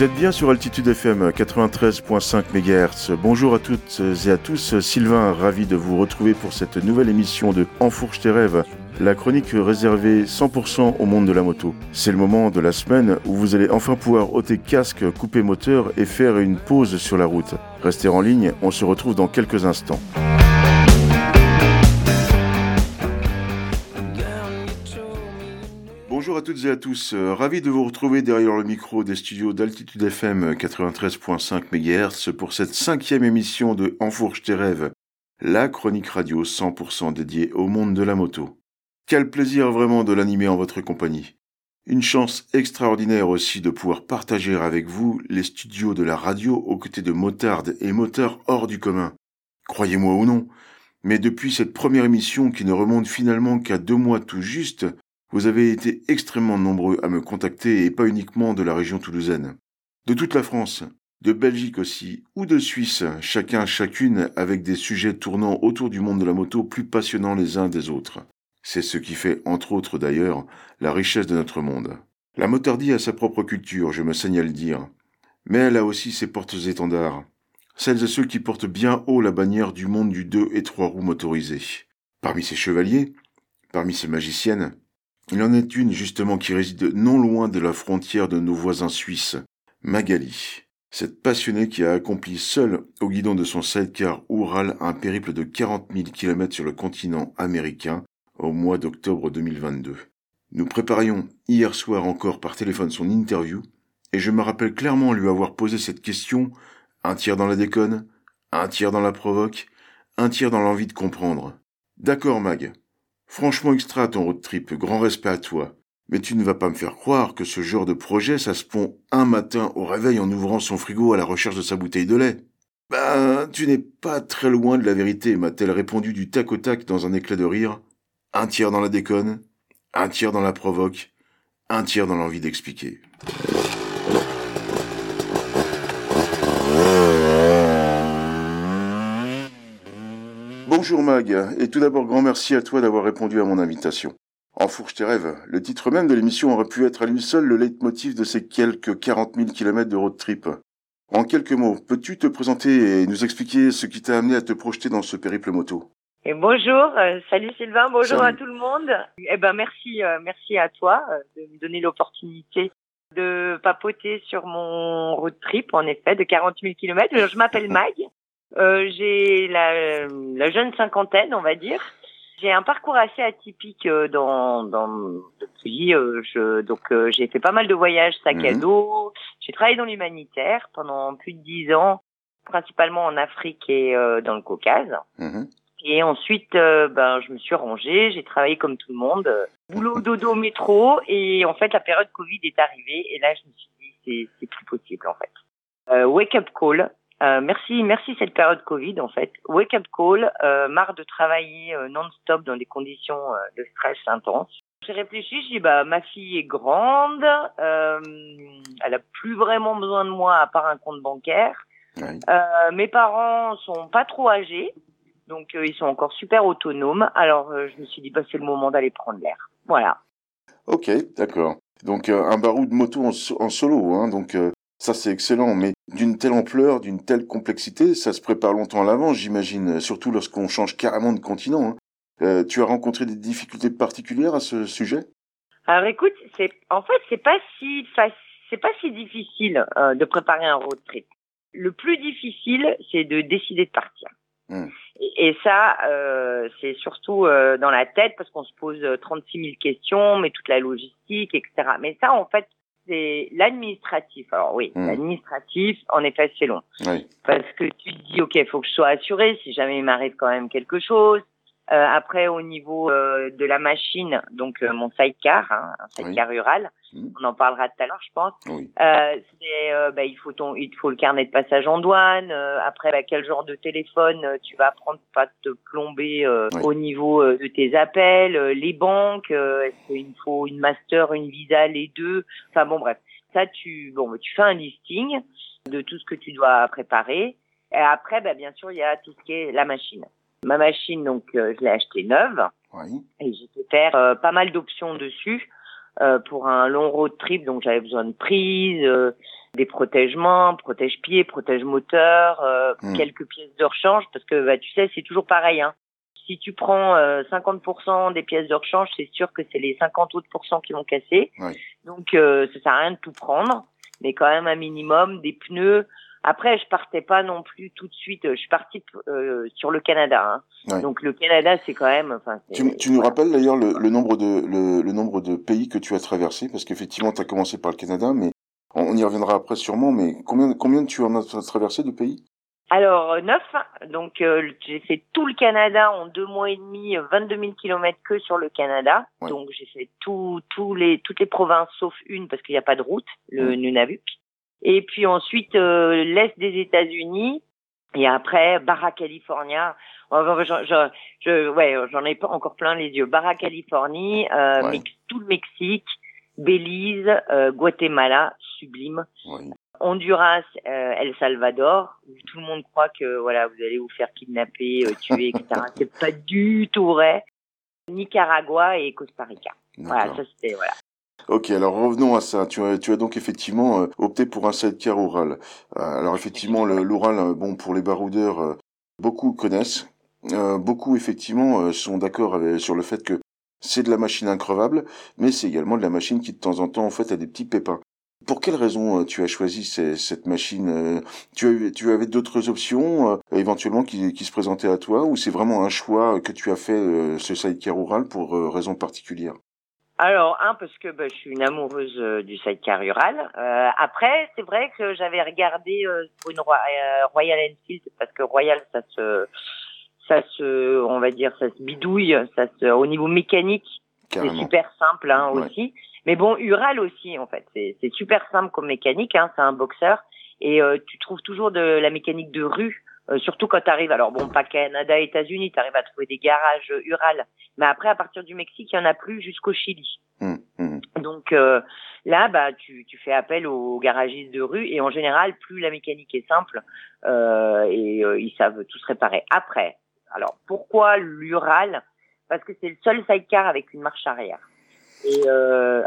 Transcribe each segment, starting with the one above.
Vous êtes bien sur Altitude FM 93.5 MHz. Bonjour à toutes et à tous. Sylvain, ravi de vous retrouver pour cette nouvelle émission de Enfourche tes rêves, la chronique réservée 100% au monde de la moto. C'est le moment de la semaine où vous allez enfin pouvoir ôter casque, couper moteur et faire une pause sur la route. Restez en ligne, on se retrouve dans quelques instants. À toutes et à tous, euh, ravi de vous retrouver derrière le micro des studios d'Altitude FM 93.5 MHz pour cette cinquième émission de Enfourche tes rêves, la chronique radio 100% dédiée au monde de la moto. Quel plaisir vraiment de l'animer en votre compagnie. Une chance extraordinaire aussi de pouvoir partager avec vous les studios de la radio aux côtés de motards et moteurs hors du commun. Croyez-moi ou non, mais depuis cette première émission qui ne remonte finalement qu'à deux mois tout juste, vous avez été extrêmement nombreux à me contacter et pas uniquement de la région toulousaine. De toute la France, de Belgique aussi, ou de Suisse, chacun, chacune avec des sujets tournant autour du monde de la moto plus passionnants les uns des autres. C'est ce qui fait, entre autres d'ailleurs, la richesse de notre monde. La motardie a sa propre culture, je me saigne à le dire. Mais elle a aussi ses portes-étendards. Celles et ceux qui portent bien haut la bannière du monde du deux et trois roues motorisés. Parmi ces chevaliers, parmi ces magiciennes, il en est une justement qui réside non loin de la frontière de nos voisins suisses, Magali. Cette passionnée qui a accompli seule au guidon de son sidecar Oural un périple de 40 000 km sur le continent américain au mois d'octobre 2022. Nous préparions hier soir encore par téléphone son interview et je me rappelle clairement lui avoir posé cette question un tiers dans la déconne, un tiers dans la provoque, un tiers dans l'envie de comprendre. D'accord Mag, Franchement extra ton road trip, grand respect à toi. Mais tu ne vas pas me faire croire que ce genre de projet, ça se pond un matin au réveil en ouvrant son frigo à la recherche de sa bouteille de lait. Ben, tu n'es pas très loin de la vérité, m'a-t-elle répondu du tac au tac dans un éclat de rire. Un tiers dans la déconne, un tiers dans la provoque, un tiers dans l'envie d'expliquer. Bonjour Mag, et tout d'abord grand merci à toi d'avoir répondu à mon invitation. Enfourche tes rêves, le titre même de l'émission aurait pu être à lui seul le leitmotiv de ces quelques 40 000 kilomètres de road trip. En quelques mots, peux-tu te présenter et nous expliquer ce qui t'a amené à te projeter dans ce périple moto? Et bonjour, euh, salut Sylvain, bonjour à tout le monde. Eh ben merci, euh, merci à toi euh, de me donner l'opportunité de papoter sur mon road trip, en effet, de 40 000 kilomètres. Je m'appelle Mag, euh, j'ai la, la, jeune cinquantaine, on va dire. J'ai un parcours assez atypique euh, dans, dans depuis. Euh, je, donc j'ai fait pas mal de voyages sac à mhm. dos. J'ai travaillé dans l'humanitaire pendant plus de dix ans, principalement en Afrique et dans le Caucase. Mhm. Et ensuite, ben, je me suis rangée, j'ai travaillé comme tout le monde, boulot, dodo, métro, et en fait, la période Covid est arrivée, et là, je me suis dit, c'est plus possible, en fait. wake up call, euh, merci, merci cette période Covid en fait. Wake up call, euh, marre de travailler euh, non-stop dans des conditions euh, de stress intense. J'ai réfléchi, j'ai dit bah ma fille est grande, elle a plus vraiment besoin de moi à part un compte bancaire. mes parents sont pas trop âgés, donc ils sont encore super autonomes. Alors je me suis dit bah c'est le moment d'aller prendre l'air. Voilà. Ok, d'accord. Donc un barou de moto en, en solo, hein, donc ça, c'est excellent, mais d'une telle ampleur, d'une telle complexité, ça se prépare longtemps à l'avance, j'imagine, surtout lorsqu'on change carrément de continent. Hein. Euh, tu as rencontré des difficultés particulières à ce sujet? Alors écoute, c'est en fait c'est pas si c'est pas si difficile euh, de préparer un road trip. Le plus difficile, c'est de décider de partir. Hmm. Et, ça, euh, c'est surtout dans la tête parce qu'on se pose 36 000 questions, mais toute la logistique, etc. Mais ça, en fait, c'est l'administratif. Alors oui, hmm. l'administratif, en effet, c'est long. Parce que tu te dis, OK, il faut que je sois assuré si jamais il m'arrive quand même quelque chose. Euh, après, au niveau euh, de la machine, donc euh, mon sidecar, hein, un sidecar rural, mmh. on en parlera tout à l'heure, je pense. Euh, c'est, bah, il faut ton, il faut le carnet de passage en douane. après, bah, quel genre de téléphone tu vas prendre pour pas te plomber au niveau de tes appels, les banques, est-ce qu'il faut une master, une visa, les deux? Enfin bon, bref, ça tu, bon, tu fais un listing de tout ce que tu dois préparer. Et après, bah, bien sûr, il y a tout ce qui est la machine. Ma machine, donc, euh, je l'ai achetée neuve. Oui. Et j'ai pu faire euh, pas mal d'options dessus. pour un long road trip, donc j'avais besoin de prises, des protègements, protège-pieds, protège-moteur, hmm. quelques pièces de rechange, parce que bah, tu sais, c'est toujours pareil. Hein. Si tu prends 50% des pièces de rechange, c'est sûr que c'est les 50 autres pourcents qui vont casser. Donc ça sert à rien de tout prendre, mais quand même un minimum des pneus, après, je partais pas non plus tout de suite. Je suis partie euh, sur le Canada. Hein. Donc le Canada, c'est quand même. Enfin, tu, tu nous rappelles d'ailleurs le, le, nombre de le, le, nombre de pays que tu as traversé? Parce qu'effectivement, tu as commencé par le Canada, mais on, y reviendra après sûrement. Mais combien combien tu en as traversé de pays? Alors euh, neuf, donc euh, j'ai fait tout le Canada en deux mois et demi, 22 000 kilomètres que sur le Canada. Donc j'ai fait tout, tous les, toutes les provinces sauf une parce qu'il n'y a pas de route, le Nunavut. Et puis ensuite euh, l'est des États-Unis. Et après Barra California. Je, je, ouais, j'en ai pas encore plein les yeux. Barra Californie, euh, tout le Mexique, Belize, euh, Guatemala, sublime. Honduras, euh, El Salvador, où tout le monde croit que voilà, vous allez vous faire kidnapper, euh, tuer, etc. C'est pas du tout vrai. Nicaragua et Costa Rica. Voilà, ça c'était voilà. Ok, alors revenons à ça. Tu as, donc effectivement euh, opté pour un sidecar oral. Euh, alors effectivement, l'oral, euh, bon, pour les baroudeurs, beaucoup connaissent. beaucoup effectivement sont d'accord sur le fait que c'est de la machine increvable, mais c'est également de la machine qui de temps en temps en fait a des petits pépins. Pour quelle raison tu as choisi cette machine tu, avais d'autres options éventuellement qui, qui, se présentaient à toi ou c'est vraiment un choix que tu as fait ce sidecar oral pour raison particulière? Alors, un, parce que bah, je suis une amoureuse euh, du sidecar rural. Euh, après, c'est vrai que j'avais regardé euh, pour une Royal Enfield, parce que Royal, ça se, ça se, on va dire, ça se bidouille, ça se, au niveau mécanique, c'est super simple hein, aussi. Mais bon, Ural aussi, en fait, c'est super simple comme mécanique. Hein, c'est un boxeur et tu trouves toujours de la mécanique de rue euh, surtout quand tu arrives, alors bon, pas Canada, États-Unis, tu arrives à trouver des garages euh, Ural, mais après, à partir du Mexique, il y en a plus jusqu'au Chili. Mmh, mmh. Donc euh, là, bah, tu, tu fais appel aux garagistes de rue et en général, plus la mécanique est simple euh, et ils savent tous réparer. Après, alors pourquoi l'Ural? Parce que c'est le seul sidecar avec une marche arrière. Et euh,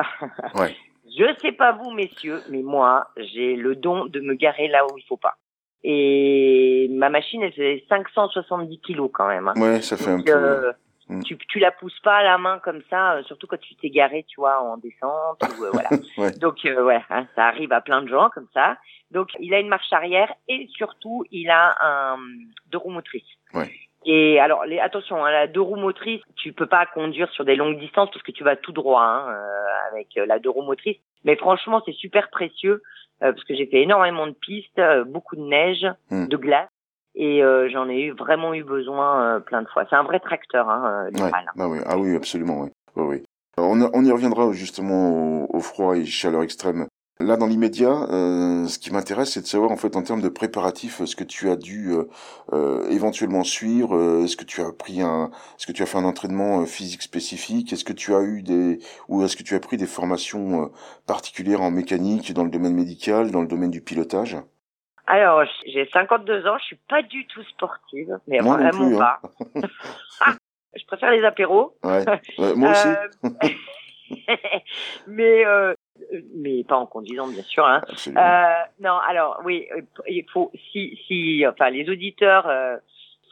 ouais. je sais pas vous, messieurs, mais moi, j'ai le don de me garer là où il faut pas. Et ma machine, elle faisait 570 kilos quand même. Hein. Ouais, ça fait un peu. Euh, mm. tu, tu la pousses pas à la main comme ça, euh, surtout quand tu t'es garé, tu vois, en descente. Ou, euh, voilà. ouais. Donc, ouais, hein, ça arrive à plein de gens comme ça. Donc, il a une marche arrière et surtout, il a un deux roues motrices. Ouais. Et alors, les, attention, hein, la deux roues motrices, tu peux pas conduire sur des longues distances parce que tu vas tout droit hein, avec la deux roues motrices. Mais franchement, c'est super précieux euh, parce que j'ai fait énormément de pistes, euh, beaucoup de neige, hmm. de glace et euh, j'en ai eu vraiment eu besoin plein de fois. C'est un vrai tracteur, hein, ouais, bah oui. Ah oui, absolument, oui. oui, oui. On, on, y reviendra justement au, au, froid et chaleur extrême Là, dans l'immédiat, euh, ce qui m'intéresse, c'est de savoir en fait en termes de préparatifs, ce que tu as dû euh, euh éventuellement suivre. Euh, est-ce que tu as pris un, est-ce que tu as fait un entraînement physique spécifique? Est-ce que tu as eu des, ou est-ce que tu as pris des formations particulières en mécanique, dans le domaine médical, dans le domaine du pilotage? Alors, j'ai 52 ans, je suis pas du tout sportive, mais moi vraiment plus, hein. pas. je préfère les apéros. Ouais. moi aussi. mais euh, mais pas en conduisant bien sûr. Hein. Euh, non, alors oui, il faut si si enfin les auditeurs euh,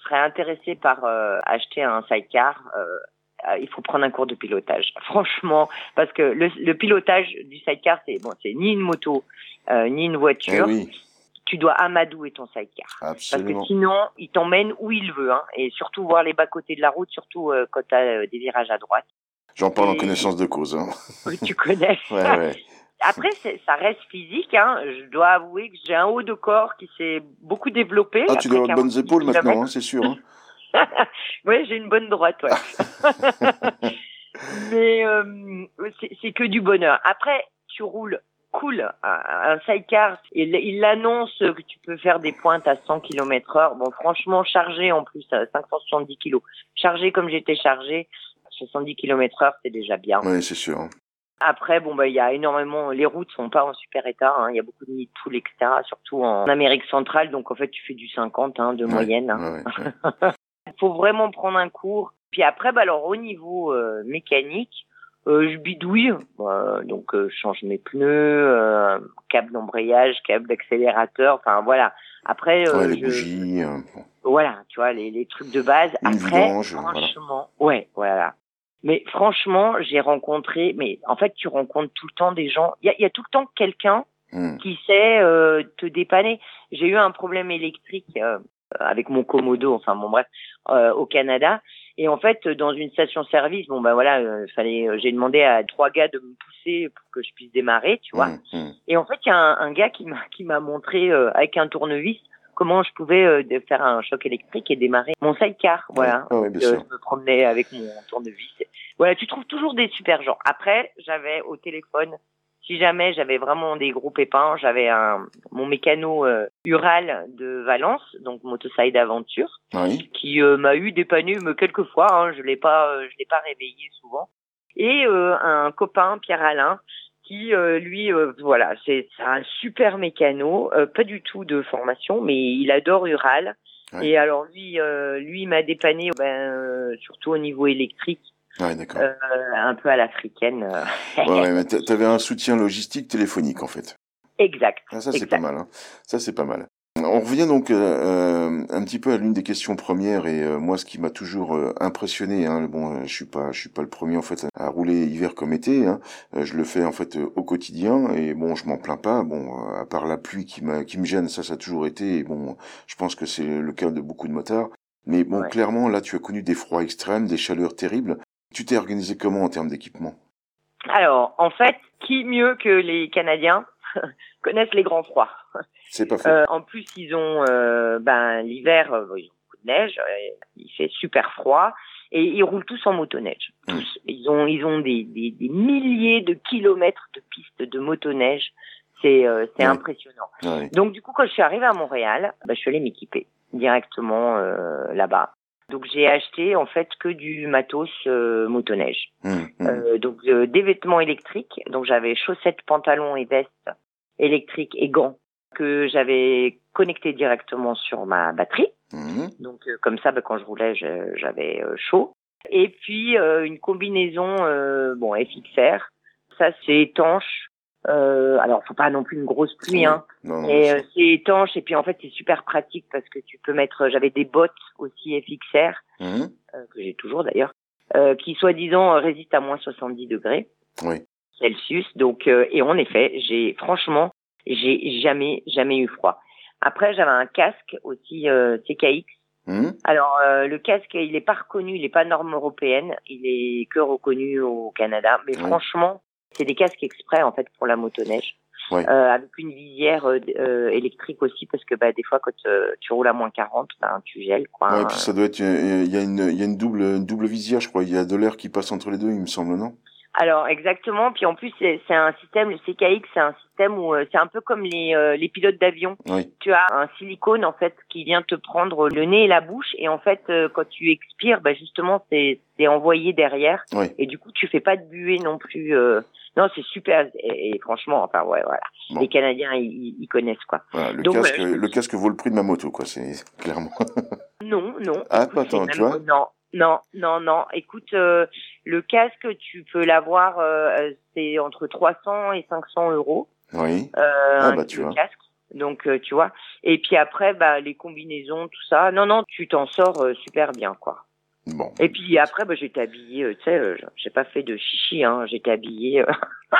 seraient intéressés par euh, acheter un sidecar. Euh, il faut prendre un cours de pilotage, franchement, parce que le, le pilotage du sidecar, c'est bon, c'est ni une moto, ni une voiture. Eh oui. Tu dois amadouer ton sidecar, Absolument. parce que sinon, il t'emmène où il veut, hein, et surtout voir les bas côtés de la route, surtout quand tu as des virages à droite. J'en parle en connaissance de cause. Hein. Oui, tu connais. ouais, ouais. Après, ça reste physique. Hein. Je dois avouer que j'ai un haut de corps qui s'est beaucoup développé. Ah, tu dois avoir de bonnes épaules maintenant, hein, c'est sûr. Hein. oui, j'ai une bonne droite, ouais. Mais euh, c'est que du bonheur. Après, tu roules cool. Un, sidecar, il, il l'annonce que tu peux faire des pointes à 100 km heure. Bon, franchement, chargé en plus à 570 kg. Chargé comme j'étais chargé, 70 km heure, c'est déjà bien. Oui, c'est sûr. Après, bon, bah, il y a énormément, les routes sont pas en super état, hein. il y a beaucoup de nids de poules, etc., surtout en Amérique centrale, donc en fait, tu fais du 50, hein, de moyenne. Hein. Il faut vraiment prendre un cours. Puis après, bah, alors, au niveau euh, mécanique, euh, je bidouille, euh, donc euh, je change mes pneus, câble d'embrayage, câble d'accélérateur, enfin voilà. Après, Ouais, les je- bougies. voilà, tu vois, les, les trucs de base. Une Après, vidange, voilà. franchement, ouais, voilà. Mais franchement, j'ai rencontré, mais en fait, tu rencontres tout le temps des gens. Il y a, y a tout le temps quelqu'un hmm. qui sait euh, te dépanner. J'ai eu un problème électrique euh, avec mon Komodo, enfin bon bref, euh, au Canada. Et en fait, dans une station-service, bon ben voilà, euh, fallait, euh, j'ai demandé à trois gars de me pousser pour que je puisse démarrer, tu vois. Hmm, hmm. Et en fait, il y a un, un gars qui m'a qui m'a montré euh, avec un tournevis comment je pouvais euh, faire un choc électrique et démarrer mon sidecar. Voilà. Ah bien Euh, sûr. je me promenais avec mon tournevis. Voilà, tu trouves toujours des super gens. Après, j'avais au téléphone, si jamais j'avais vraiment des gros pépins, j'avais un mon mécano euh, Ural de Valence, donc Motoside Aventure, Oui. qui euh, m'a eu dépanné mais quelques fois. Hein, je l'ai pas, euh, je l'ai pas réveillé souvent. Et euh, un copain Pierre Alain qui euh, lui, euh, voilà, c'est un super mécano, euh, pas du tout de formation, mais il adore Ural. Ouais. Et alors lui, lui il m'a dépanné, ben, surtout au niveau électrique, Ouais, un peu à l'africaine. Ouais, t'a- t'avais un soutien logistique téléphonique en fait. exact. Ah, ça c'est pas mal. Hein. Ça c'est pas mal. On revient donc euh, euh, un petit peu à l'une des questions premières et euh, moi ce qui m'a toujours euh, impressionné, hein, bon, euh, je suis pas, je suis pas le premier en fait à rouler hiver comme été, hein, euh, je le fais en fait euh, au quotidien et bon je m'en plains pas, bon euh, à part la pluie qui m'a, qui me gêne, ça ça a toujours été et bon je pense que c'est le cas de beaucoup de motards, mais bon Ouais. clairement là tu as connu des froids extrêmes, des chaleurs terribles. Tu t'es organisé comment en termes d'équipement? Alors, en fait, qui mieux que les Canadiens connaissent les grands froids C'est pas fait. Euh, En plus, ils ont euh, ben l'hiver, euh, ils ont beaucoup de neige, euh, il fait super froid et ils roulent tous en motoneige. Mm. Tous. Ils ont ils ont des, des, des milliers de kilomètres de pistes de motoneige. C'est euh, c'est impressionnant. Donc du coup, quand je suis arrivée à Montréal, bah, je suis allée m'équiper directement euh, là-bas. Donc j'ai acheté en fait que du matos euh, motoneige. Hum. Euh, donc euh, des vêtements électriques. Donc j'avais chaussettes, pantalons et vestes électriques et gants que j'avais connectés directement sur ma batterie. Hum. Donc euh, comme ça, bah, quand je roulais, j'avais euh, chaud. Et puis euh, une combinaison bon FXR. Ça c'est étanche. Euh, alors faut pas non plus une grosse pluie, hein. Non, Et c'est étanche et puis en fait c'est super pratique parce que tu peux mettre. J'avais des bottes aussi FXR euh, que j'ai toujours d'ailleurs, qui soi-disant résistent à moins 70 degrés Oui. Celsius. Donc euh, et en effet, j'ai franchement, j'ai jamais jamais eu froid. Après j'avais un casque aussi euh, CKX. Hum. Alors euh, le casque il est pas reconnu, il est pas norme européenne, il est que reconnu au Canada. Mais franchement, c'est des casques exprès en fait pour la motoneige. Ouais. Euh, avec une visière euh, euh, électrique aussi parce que bah des fois quand euh, tu roules à moins 40 ben tu gèles quoi. Ouais, puis ça doit être, il y a une, il y a une double, une double visière, je crois. Il y a de l'air qui passe entre les deux, il me semble, non? Alors exactement, puis en plus c'est un système, le CKX, c'est un système où euh, c'est un peu comme les, euh, les pilotes d'avion. Oui. Tu as un silicone en fait qui vient te prendre le nez et la bouche, et en fait euh, quand tu expires, bah, justement c'est envoyé derrière, Oui. et du coup tu fais pas de buée non plus. euh, Non, c'est super, et, et franchement, enfin ouais, voilà, Bon. les Canadiens ils, connaissent quoi. Voilà, le Donc, casque, le casque vaut le prix de ma moto, quoi. C'est clairement. Non, non. Ah, Écoute, c'est tu vois. Non, non, non, non. Écoute, euh, le casque, tu peux l'avoir, euh, c'est entre 300 et 500 euros. Oui. euh, Ah, bah, tu vois. casque. Donc, euh, tu vois. Et puis après, bah, les combinaisons, tout ça. Non, non, tu t'en sors euh, super bien, quoi. Bon. Et puis après, bah, j'étais habillée, euh, tu sais, euh, j'ai pas fait de chichi, hein. J'étais habillée euh,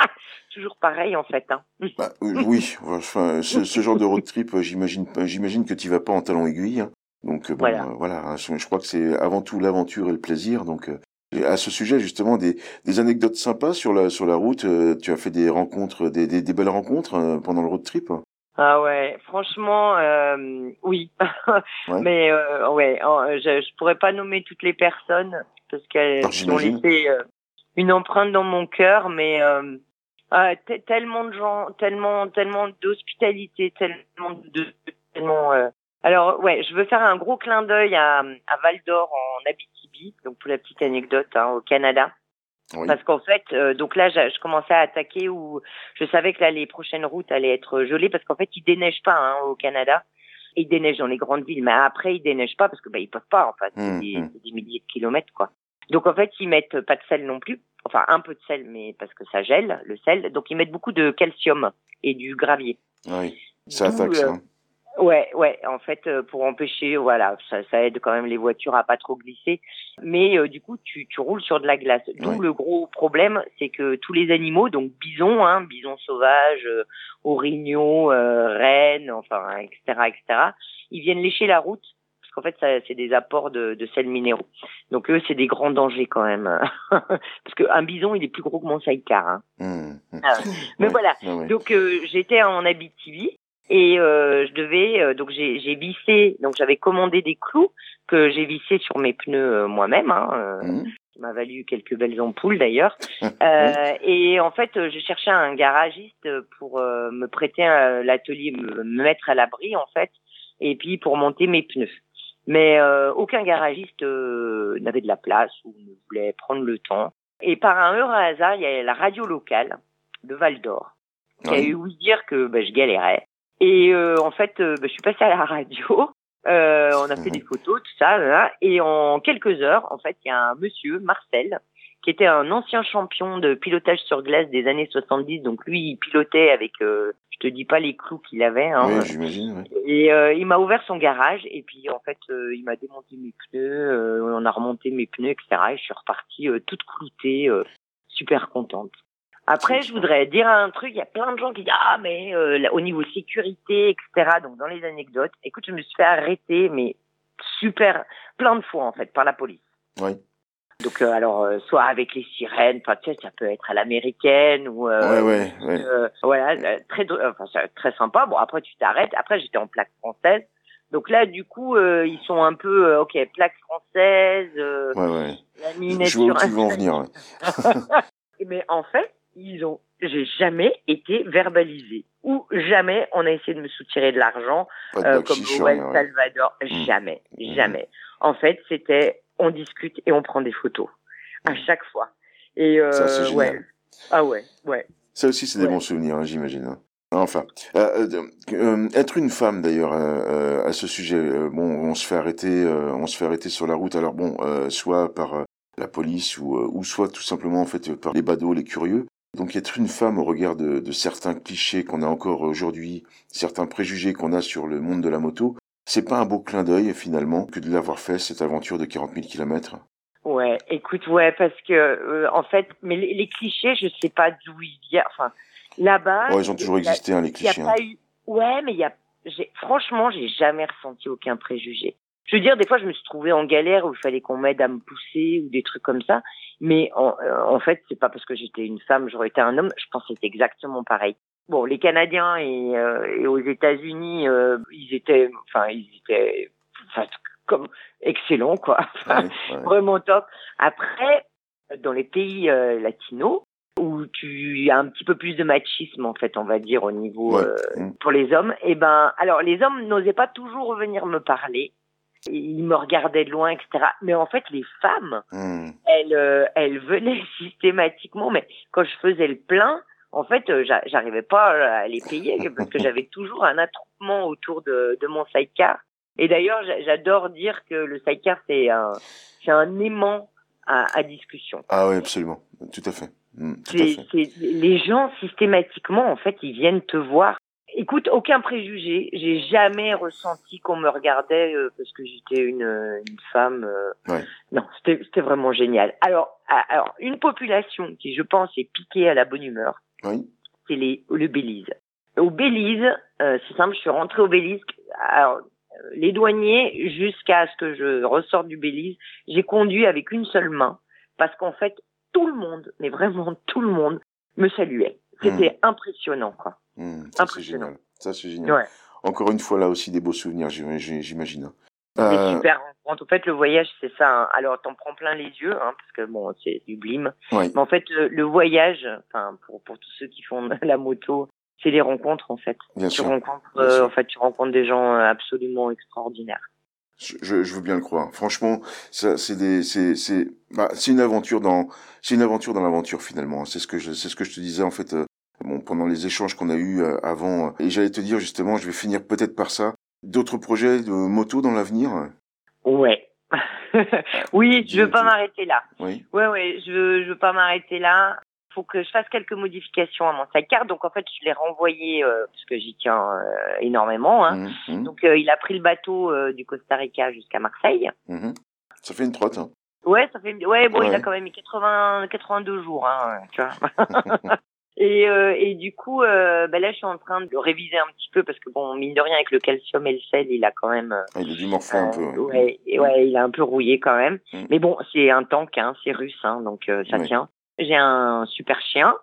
toujours pareil, en fait. Hein. Bah, euh, oui. Enfin, ce, ce genre de road trip, j'imagine, j'imagine que tu vas pas en talons aiguilles. hein. Donc euh, bon, Voilà. euh, voilà. hein, je crois que c'est avant tout l'aventure et le plaisir. Donc euh, à ce sujet, justement, des, des anecdotes sympas sur la sur la route. euh, tu as fait des rencontres, des, des, des belles rencontres euh, pendant le road trip. Ah ouais, franchement, euh, oui. Ouais. Mais euh, ouais, je, je pourrais pas nommer toutes les personnes parce qu'elles ont laissé une empreinte dans mon cœur, mais euh, ah, te- tellement de gens, tellement, tellement d'hospitalité, tellement de, tellement. Euh, Alors ouais, je veux faire un gros clin d'œil à, à Val d'Or en Abitibi, donc pour la petite anecdote, hein, au Canada. Oui. Parce qu'en fait, euh, donc là, je, je commençais à attaquer où je savais que là, les prochaines routes allaient être gelées parce qu'en fait, il déneige pas hein, au Canada. Il déneige dans les grandes villes, mais après, il déneige pas parce que bah, ils peuvent pas. En fait, c'est Hum, des, c'est des milliers de kilomètres, quoi. Donc en fait, ils mettent pas de sel non plus. Enfin, un peu de sel, mais parce que ça gèle, le sel. Donc ils mettent beaucoup de calcium et du gravier. Oui, ça attaque ça. Ouais, ouais. En fait, euh, pour empêcher, voilà, ça, ça, aide quand même les voitures à pas trop glisser. Mais euh, du coup, tu, tu roules sur de la glace. D'où le gros problème, c'est que tous les animaux, donc bisons, hein, bisons sauvages, euh, orignaux, euh, rennes, enfin, etc., etc., ils viennent lécher la route parce qu'en fait, c'est des apports de, de sels minéraux. Donc eux, c'est des grands dangers quand même, parce qu'un bison, il est plus gros que mon sidecar. Hein. Mmh. Ah mais voilà. Donc j'étais en Abitibi et euh, je devais euh, donc j'ai vissé donc j'avais commandé des clous que j'ai vissés sur mes pneus euh, moi-même hein, euh, mmh. qui m'a valu quelques belles ampoules d'ailleurs. Et en fait je cherchais un garagiste pour me prêter l'atelier me, mettre à l'abri en fait et puis pour monter mes pneus. Mais aucun garagiste n'avait de la place ou ne voulait prendre le temps. Et par un heureux hasard il y a la radio locale de Val d'Or qui a eu ouï dire que bah, je galérais et euh, en fait, euh, bah, je suis passée à la radio. Euh, on a fait des photos, tout ça, et en quelques heures, en fait, il y a un monsieur, Marcel, qui était un ancien champion de pilotage sur glace des années 70. Donc lui, il pilotait avec, euh, je te dis pas les clous qu'il avait. Hein, oui, j'imagine. Et euh, il m'a ouvert son garage et puis en fait, il m'a démonté mes pneus, on a remonté mes pneus, etc. Et je suis repartie toute cloutée, super contente. Après, je voudrais dire un truc, il y a plein de gens qui disent ah mais euh, au niveau sécurité, etc. Donc dans les anecdotes, écoute, je me suis fait arrêter, mais super, plein de fois en fait par la police. Oui. Donc euh, alors euh, soit avec les sirènes, enfin tu sais, ça peut être à l'américaine ou ouais, ouais, ouais. voilà très enfin très sympa. Bon après tu t'arrêtes. Après j'étais en plaque française. Donc là, du coup, ils sont un peu, ok, plaque française, euh, ouais, ouais. Je vois où tu veux en venir. Mais en fait, ils ont, j'ai jamais été verbalisé ou jamais on a essayé de me soutirer de l'argent euh, comme au El Salvador. Mmh. Jamais, mmh. jamais. En fait, c'était on discute et on prend des photos à mmh. chaque fois. Et euh, Ça, ouais. Ah ouais, ouais. Ça aussi, c'est des bons souvenirs, hein, j'imagine. Hein. Enfin, euh, euh, euh, être une femme d'ailleurs à ce sujet, bon, on se fait arrêter, on se fait arrêter sur la route. Alors bon, soit par la police ou, ou soit tout simplement en fait par les badauds, les curieux. Donc être une femme au regard de, certains clichés qu'on a encore aujourd'hui, certains préjugés qu'on a sur le monde de la moto, c'est pas un beau clin d'œil finalement que de l'avoir fait cette aventure de 40 000 kilomètres Ouais, écoute, ouais, parce que euh, en fait, mais les, clichés, je sais pas d'où ils viennent. Enfin, là-bas. Ouais, ils ont toujours existé, hein, les clichés. Y a pas hein. eu... Ouais, mais il y a. Franchement, j'ai jamais ressenti aucun préjugé. Je veux dire, des fois, je me suis trouvée en galère où il fallait qu'on m'aide à me pousser ou des trucs comme ça. Mais en, euh, en fait, c'est pas parce que j'étais une femme, j'aurais été un homme. Je pense que c'était exactement pareil. Bon, les Canadiens et, euh, et aux États-Unis, euh, ils étaient, enfin, ils étaient, enfin, comme excellents, quoi. Vraiment top. Après, dans les pays latinos, où tu as un petit peu plus de machisme en fait on va dire au niveau mmh. pour les hommes et eh ben alors les hommes n'osaient pas toujours revenir me parler ils me regardaient de loin, etc. Mais en fait, les femmes, hmm. elles, euh, elles venaient systématiquement. Mais quand je faisais le plein, en fait, euh, j'arrivais pas à les payer parce que j'avais toujours un attroupement autour de, de mon sidecar. Et d'ailleurs, j'adore dire que le sidecar, c'est un, c'est un aimant à, à, discussion. Ah oui, absolument. Tout à fait. Hmm, les gens, systématiquement, en fait, ils viennent te voir Écoute, aucun préjugé. J'ai jamais ressenti qu'on me regardait euh, parce que j'étais une, une femme. Euh, ouais. Non, c'était vraiment génial. Alors, alors, une population qui, je pense, est piquée à la bonne humeur, oui. c'est les le Belize. Au Belize, euh, c'est simple, je suis rentrée au Belize. Alors, les douaniers, jusqu'à ce que je ressorte du Belize, j'ai conduit avec une seule main parce qu'en fait, tout le monde, mais vraiment tout le monde, me saluait. C'était hmm. impressionnant, quoi. Hmm, ça, c'est génial. Ça, c'est génial. Encore une fois, là aussi, des beaux souvenirs, j'imagine. Euh... super En fait, le voyage, c'est ça. Hein. Alors, t'en prends plein les yeux, hein, parce que bon, c'est du blim. Mais en fait, le, voyage, enfin, pour, pour tous ceux qui font la moto, c'est des rencontres, en fait. Bien tu sûr. rencontres, euh, en fait, tu rencontres des gens euh, absolument extraordinaires. Je, je, veux bien le croire. Franchement, ça, c'est des, c'est, c'est, bah, c'est une aventure dans, c'est une aventure dans l'aventure finalement. C'est ce que je, c'est ce que je te disais en fait. Euh, pendant les échanges qu'on a eus euh, avant, et j'allais te dire justement, je vais finir peut-être par ça. D'autres projets de moto dans l'avenir? Ouais, oui, je veux pas m'arrêter là. Oui. Ouais, ouais, je veux, je veux pas m'arrêter là. Faut que je fasse quelques modifications à mon sidecar. Donc en fait, je l'ai renvoyé euh, parce que j'y tiens euh, énormément. Hein. Mhm, mhm, Donc euh, il a pris le bateau du Costa Rica jusqu'à Marseille. mhm. Ça fait une trotte. Hein. Ouais, ça fait. Ouais, bon, il a quand même mis 80, 82 jours, hein, tu vois. et, euh, et du coup, euh, ben là, je suis en train de le réviser un petit peu parce que bon, mine de rien, avec le calcium et le sel, il a quand même. euh, Il dû morfler un peu. euh, ouais, il a un peu rouillé quand même. Mm. Mais bon, c'est un tank, hein, c'est russe, hein, donc euh, ça tient. J'ai un super chien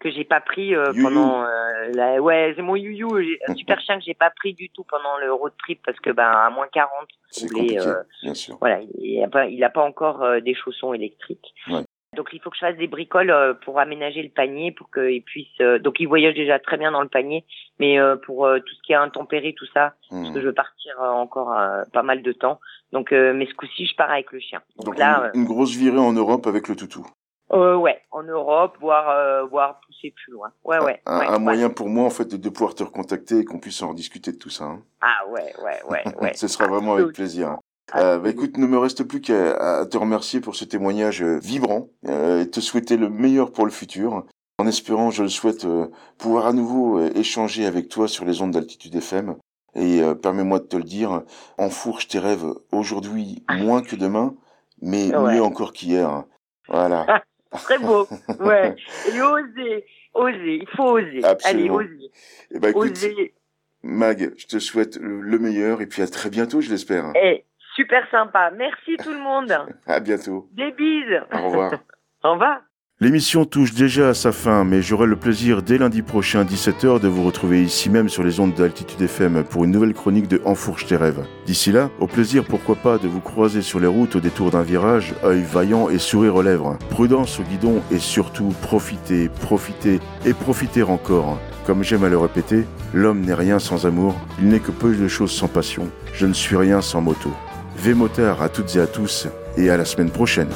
que j'ai pas pris euh, pendant euh, la... ouais c'est mon youyou un super chien que j'ai pas pris du tout pendant le road trip parce que ben à moins 40 C'est compliqué, euh, bien sûr. voilà, il a pas, il a pas encore euh, des chaussons électriques. Ouais. Donc il faut que je fasse des bricoles euh, pour aménager le panier pour qu'il puisse. euh, donc il voyage déjà très bien dans le panier, mais euh, pour tout ce qui est intempérie, tout ça, parce Mhm. que je veux partir encore pas mal de temps. Donc mais ce coup-ci, je pars avec le chien. Donc, Donc là, une, une grosse virée en Europe avec le toutou. euh, ouais, en Europe, voire voire pousser plus loin. Ouais, ouais. un, ouais, un ouais. moyen pour moi en fait de, de pouvoir te recontacter et qu'on puisse en rediscuter de tout ça. hein. Ah ouais, ouais, ouais, ouais. Ce sera vraiment avec plaisir. Hein. Euh, bah, écoute, ne me reste plus qu'à à te remercier pour ce témoignage euh, vibrant euh, et te souhaiter le meilleur pour le futur. En espérant, je le souhaite, euh, pouvoir à nouveau euh, échanger avec toi sur les ondes d'altitude FM. Et euh, permets-moi de te le dire, enfourche tes rêves aujourd'hui moins que demain, mais Ouais. mieux encore qu'hier. Voilà. Très beau. Ouais. Et oser, oser. Il faut oser. Absolument. Allez, oser. Et bah écoute, Oser. Mag, je te souhaite le le meilleur et puis à très bientôt, je l'espère. Eh, super sympa. Merci tout le monde. À bientôt. Des bises. Au revoir. Au revoir. L'émission touche déjà à sa fin, mais j'aurai le plaisir dès lundi prochain 17h de vous retrouver ici même sur les ondes d'Altitude FM pour une nouvelle chronique de Enfourche tes rêves. D'ici là, au plaisir pourquoi pas de vous croiser sur les routes au détour d'un virage, œil vaillant et sourire aux lèvres. Prudence au guidon et surtout profitez, profitez et profitez encore. Comme j'aime à le répéter, l'homme n'est rien sans amour, il n'est que peu de choses sans passion. Je ne suis rien sans moto. V-Moteur à toutes et à tous et à la semaine prochaine.